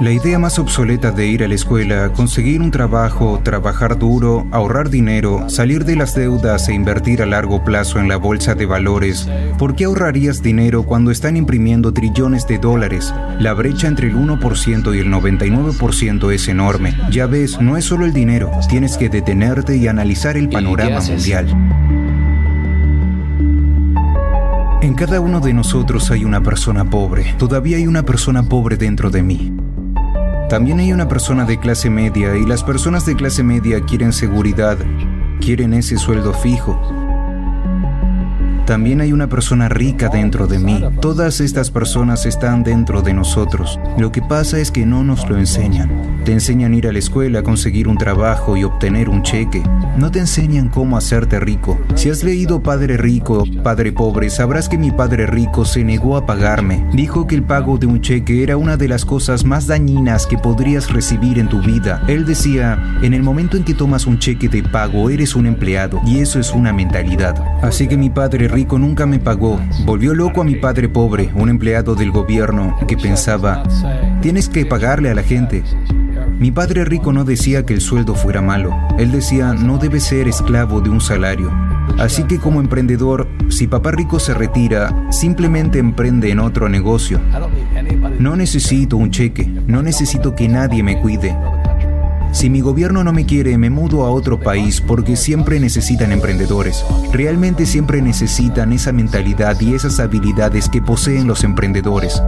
La idea más obsoleta de ir a la escuela, conseguir un trabajo, trabajar duro, ahorrar dinero, salir de las deudas e invertir a largo plazo en la bolsa de valores. ¿Por qué ahorrarías dinero cuando están imprimiendo trillones de dólares? La brecha entre el 1% y el 99% es enorme. Ya ves, no es solo el dinero, tienes que detenerte y analizar el panorama mundial. En cada uno de nosotros hay una persona pobre. Todavía hay una persona pobre dentro de mí. También hay una persona de clase media y las personas de clase media quieren seguridad, quieren ese sueldo fijo. También hay una persona rica dentro de mí. Todas estas personas están dentro de nosotros. Lo que pasa es que no nos lo enseñan. Te enseñan ir a la escuela, conseguir un trabajo y obtener un cheque. No te enseñan cómo hacerte rico. Si has leído Padre Rico, Padre Pobre, sabrás que mi padre rico se negó a pagarme. Dijo que el pago de un cheque era una de las cosas más dañinas que podrías recibir en tu vida. Él decía, en el momento en que tomas un cheque de pago eres un empleado y eso es una mentalidad. Así que mi padre rico nunca me pagó. Volvió loco a mi padre pobre, un empleado del gobierno que pensaba, tienes que pagarle a la gente. Mi padre rico no decía que el sueldo fuera malo. Él decía, no debes ser esclavo de un salario. Así que como emprendedor, si papá rico se retira, simplemente emprende en otro negocio. No necesito un cheque, no necesito que nadie me cuide. Si mi gobierno no me quiere, me mudo a otro país porque siempre necesitan emprendedores. Realmente siempre necesitan esa mentalidad y esas habilidades que poseen los emprendedores.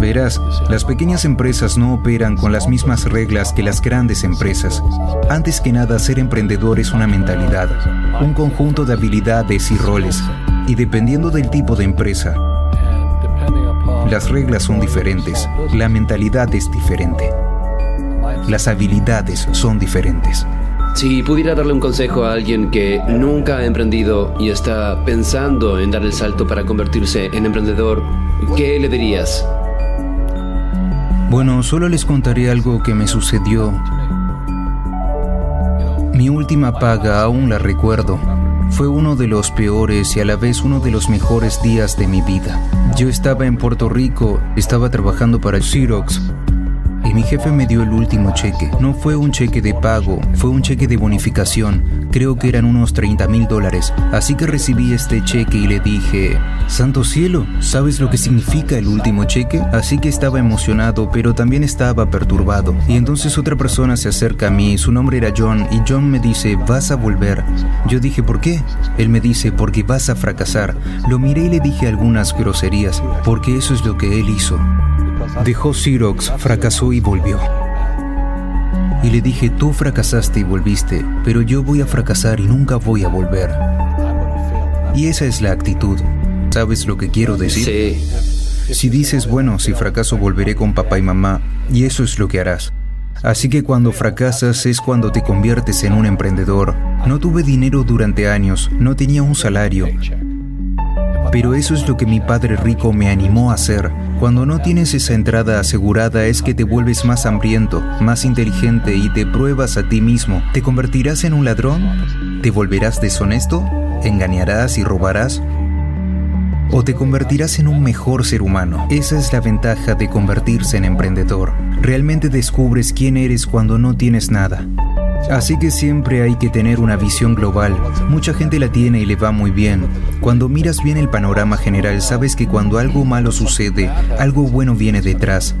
Verás, las pequeñas empresas no operan con las mismas reglas que las grandes empresas. Antes que nada, ser emprendedor es una mentalidad, un conjunto de habilidades y roles. Y dependiendo del tipo de empresa, las reglas son diferentes, la mentalidad es diferente, las habilidades son diferentes. Si pudiera darle un consejo a alguien que nunca ha emprendido y está pensando en dar el salto para convertirse en emprendedor, ¿qué le dirías? Bueno, solo les contaré algo que me sucedió. Mi última paga aún la recuerdo. Fue uno de los peores y a la vez uno de los mejores días de mi vida. Yo estaba en Puerto Rico, estaba trabajando para Xerox mi jefe me dio el último cheque. No fue un cheque de pago, fue un cheque de bonificación. Creo que eran unos 30 mil dólares. Así que recibí este cheque y le dije, Santo cielo, ¿sabes lo que significa el último cheque? Así que estaba emocionado, pero también estaba perturbado. Y entonces otra persona se acerca a mí, su nombre era John, y John me dice, vas a volver. Yo dije, ¿por qué? Él me dice, porque vas a fracasar. Lo miré y le dije algunas groserías, porque eso es lo que él hizo. Dejó Xerox, fracasó y volvió. Y le dije, tú fracasaste y volviste, pero yo voy a fracasar y nunca voy a volver. Y esa es la actitud. ¿Sabes lo que quiero decir? Sí. Si dices, bueno, si fracaso volveré con papá y mamá, y eso es lo que harás. Así que cuando fracasas es cuando te conviertes en un emprendedor. No tuve dinero durante años, no tenía un salario. Pero eso es lo que mi padre rico me animó a hacer. Cuando no tienes esa entrada asegurada es que te vuelves más hambriento, más inteligente y te pruebas a ti mismo. ¿Te convertirás en un ladrón? ¿Te volverás deshonesto? ¿Engañarás y robarás? ¿O te convertirás en un mejor ser humano? Esa es la ventaja de convertirse en emprendedor. Realmente descubres quién eres cuando no tienes nada. Así que siempre hay que tener una visión global. Mucha gente la tiene y le va muy bien. Cuando miras bien el panorama general, sabes que cuando algo malo sucede, algo bueno viene detrás.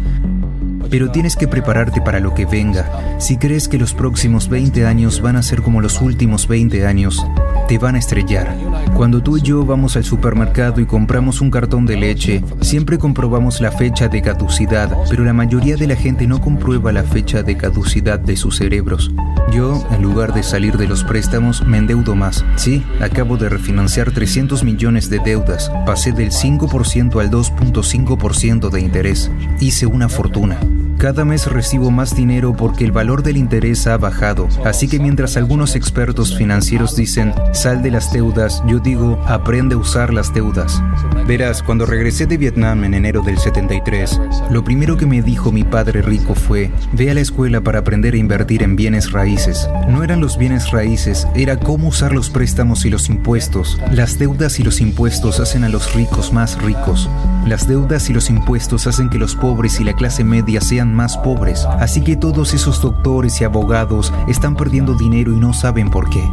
Pero tienes que prepararte para lo que venga. Si crees que los próximos 20 años van a ser como los últimos 20 años, te van a estrellar. Cuando tú y yo vamos al supermercado y compramos un cartón de leche, siempre comprobamos la fecha de caducidad, pero la mayoría de la gente no comprueba la fecha de caducidad de sus cerebros. Yo, en lugar de salir de los préstamos, me endeudo más. Sí, acabo de refinanciar 300 millones de deudas. Pasé del 5% al 2.5% de interés. Hice una fortuna. Cada mes recibo más dinero porque el valor del interés ha bajado. Así que mientras algunos expertos financieros dicen, sal de las deudas, yo digo, aprende a usar las deudas. Verás, cuando regresé de Vietnam en enero del 73, lo primero que me dijo mi padre rico fue, ve a la escuela para aprender a invertir en bienes raíces. No eran los bienes raíces, era cómo usar los préstamos y los impuestos. Las deudas y los impuestos hacen a los ricos más ricos. Las deudas y los impuestos hacen que los pobres y la clase media sean más pobres. Así que todos esos doctores y abogados están perdiendo dinero y no saben por qué.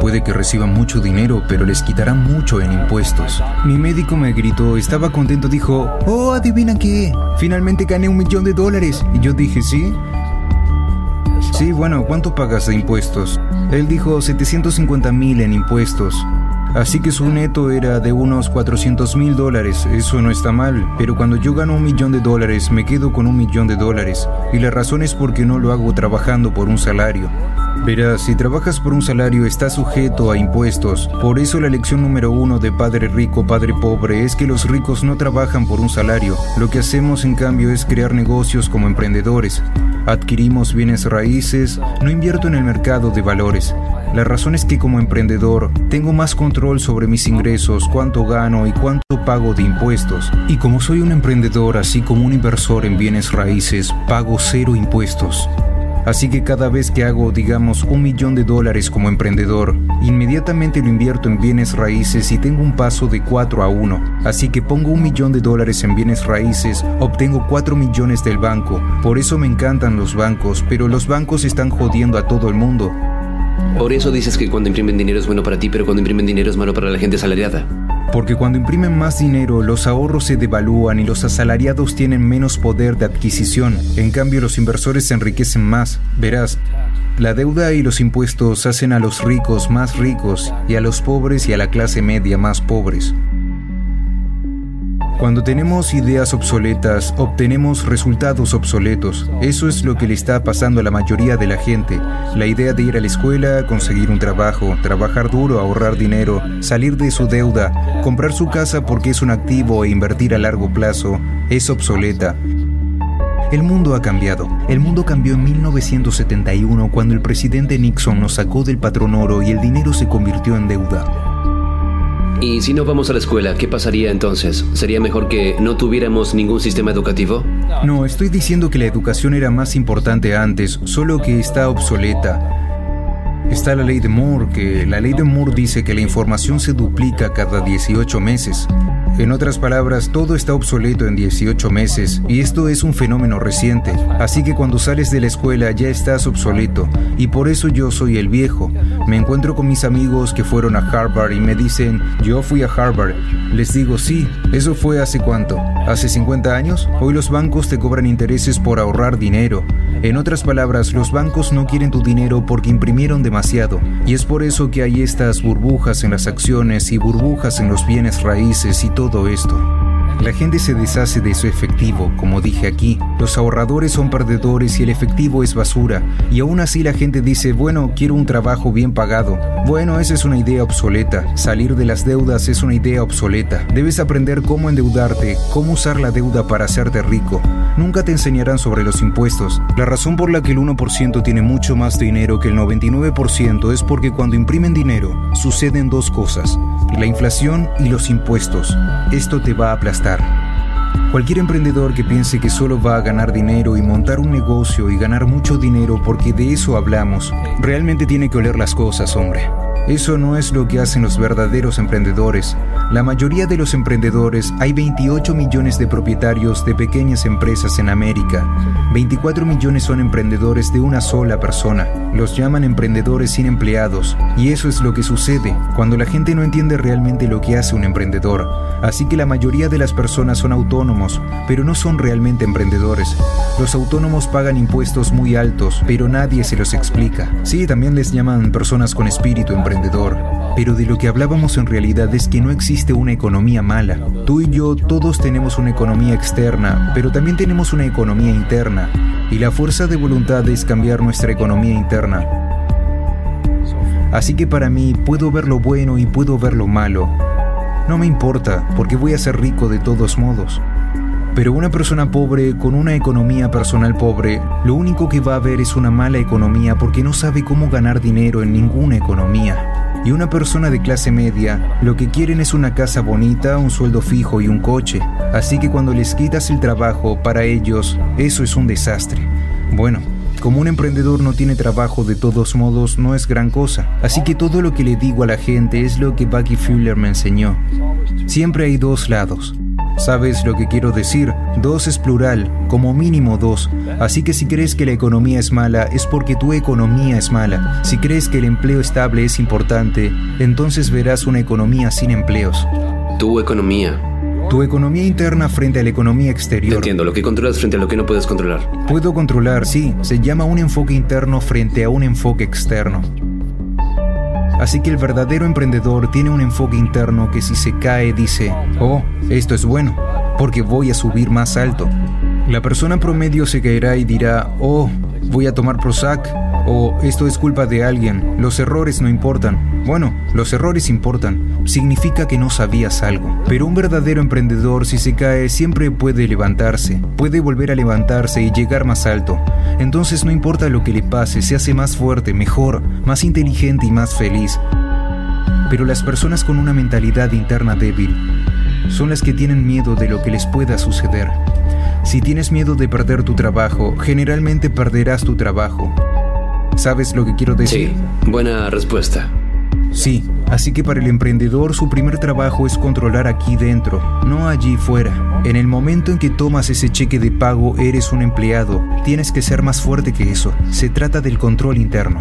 Puede que reciban mucho dinero, pero les quitarán mucho en impuestos. Mi médico me gritó, estaba contento, dijo, oh, adivina qué, finalmente gané un millón de dólares. Y yo dije, ¿sí? Sí, bueno, ¿cuánto pagas de impuestos? Él dijo 750 mil en impuestos. Así que su neto era de unos 400 mil dólares. Eso no está mal, pero cuando yo gano un millón de dólares, me quedo con un millón de dólares. Y la razón es porque no lo hago trabajando por un salario. Verás, si trabajas por un salario estás sujeto a impuestos. Por eso la lección número uno de Padre Rico, Padre Pobre es que los ricos no trabajan por un salario. Lo que hacemos en cambio es crear negocios como emprendedores. Adquirimos bienes raíces, no invierto en el mercado de valores. La razón es que como emprendedor tengo más control sobre mis ingresos, cuánto gano y cuánto pago de impuestos. Y como soy un emprendedor así como un inversor en bienes raíces, pago cero impuestos. Así que cada vez que hago, digamos, un millón de dólares como emprendedor, inmediatamente lo invierto en bienes raíces y tengo un paso de 4 a 1. Así que pongo un millón de dólares en bienes raíces, obtengo 4 millones del banco. Por eso me encantan los bancos, pero los bancos están jodiendo a todo el mundo. Por eso dices que cuando imprimen dinero es bueno para ti, pero cuando imprimen dinero es malo para la gente asalariada. Porque cuando imprimen más dinero, los ahorros se devalúan y los asalariados tienen menos poder de adquisición. En cambio, los inversores se enriquecen más. Verás, la deuda y los impuestos hacen a los ricos más ricos y a los pobres y a la clase media más pobres. Cuando tenemos ideas obsoletas, obtenemos resultados obsoletos. Eso es lo que le está pasando a la mayoría de la gente. La idea de ir a la escuela, conseguir un trabajo, trabajar duro, ahorrar dinero, salir de su deuda, comprar su casa porque es un activo e invertir a largo plazo, es obsoleta. El mundo ha cambiado. El mundo cambió en 1971 cuando el presidente Nixon nos sacó del patrón oro y el dinero se convirtió en deuda. Y si no vamos a la escuela, ¿qué pasaría entonces? ¿Sería mejor que no tuviéramos ningún sistema educativo? No, estoy diciendo que la educación era más importante antes, solo que está obsoleta. Está la ley de Moore, que la ley de Moore dice que la información se duplica cada 18 meses. En otras palabras, todo está obsoleto en 18 meses y esto es un fenómeno reciente. Así que cuando sales de la escuela ya estás obsoleto y por eso yo soy el viejo. Me encuentro con mis amigos que fueron a Harvard y me dicen, yo fui a Harvard. Les digo, sí, eso fue hace cuánto, hace 50 años. Hoy los bancos te cobran intereses por ahorrar dinero. En otras palabras, los bancos no quieren tu dinero porque imprimieron demasiado. Y es por eso que hay estas burbujas en las acciones y burbujas en los bienes raíces y todo esto. La gente se deshace de su efectivo, como dije aquí. Los ahorradores son perdedores y el efectivo es basura. Y aún así la gente dice, bueno, quiero un trabajo bien pagado. Bueno, esa es una idea obsoleta. Salir de las deudas es una idea obsoleta. Debes aprender cómo endeudarte, cómo usar la deuda para hacerte rico. Nunca te enseñarán sobre los impuestos. La razón por la que el 1% tiene mucho más dinero que el 99% es porque cuando imprimen dinero suceden dos cosas, la inflación y los impuestos. Esto te va a aplastar. Cualquier emprendedor que piense que solo va a ganar dinero y montar un negocio y ganar mucho dinero porque de eso hablamos, realmente tiene que oler las cosas, hombre. Eso no es lo que hacen los verdaderos emprendedores. La mayoría de los emprendedores, hay 28 millones de propietarios de pequeñas empresas en América. 24 millones son emprendedores de una sola persona. Los llaman emprendedores sin empleados. Y eso es lo que sucede cuando la gente no entiende realmente lo que hace un emprendedor. Así que la mayoría de las personas son autónomos, pero no son realmente emprendedores. Los autónomos pagan impuestos muy altos, pero nadie se los explica. Sí, también les llaman personas con espíritu emprendedor. Pero de lo que hablábamos en realidad es que no existe una economía mala. Tú y yo todos tenemos una economía externa, pero también tenemos una economía interna. Y la fuerza de voluntad es cambiar nuestra economía interna. Así que para mí puedo ver lo bueno y puedo ver lo malo. No me importa, porque voy a ser rico de todos modos. Pero una persona pobre con una economía personal pobre, lo único que va a ver es una mala economía porque no sabe cómo ganar dinero en ninguna economía. Y una persona de clase media, lo que quieren es una casa bonita, un sueldo fijo y un coche. Así que cuando les quitas el trabajo, para ellos, eso es un desastre. Bueno, como un emprendedor no tiene trabajo de todos modos, no es gran cosa. Así que todo lo que le digo a la gente es lo que Bucky Fuller me enseñó. Siempre hay dos lados. ¿Sabes lo que quiero decir? Dos es plural, como mínimo dos. Así que si crees que la economía es mala, es porque tu economía es mala. Si crees que el empleo estable es importante, entonces verás una economía sin empleos. Tu economía. Tu economía interna frente a la economía exterior. entiendo, lo que controlas frente a lo que no puedes controlar. Puedo controlar, sí. Se llama un enfoque interno frente a un enfoque externo. Así que el verdadero emprendedor tiene un enfoque interno que si se cae dice, oh, esto es bueno, porque voy a subir más alto. La persona promedio se caerá y dirá, oh, voy a tomar Prozac, o esto es culpa de alguien, los errores no importan. Bueno, los errores importan, significa que no sabías algo. Pero un verdadero emprendedor si se cae siempre puede levantarse, puede volver a levantarse y llegar más alto. Entonces no importa lo que le pase, se hace más fuerte, mejor, más inteligente y más feliz. Pero las personas con una mentalidad interna débil son las que tienen miedo de lo que les pueda suceder. Si tienes miedo de perder tu trabajo, generalmente perderás tu trabajo. ¿Sabes lo que quiero decir? Sí, buena respuesta. Sí, así que para el emprendedor su primer trabajo es controlar aquí dentro, no allí fuera. En el momento en que tomas ese cheque de pago eres un empleado, tienes que ser más fuerte que eso. Se trata del control interno.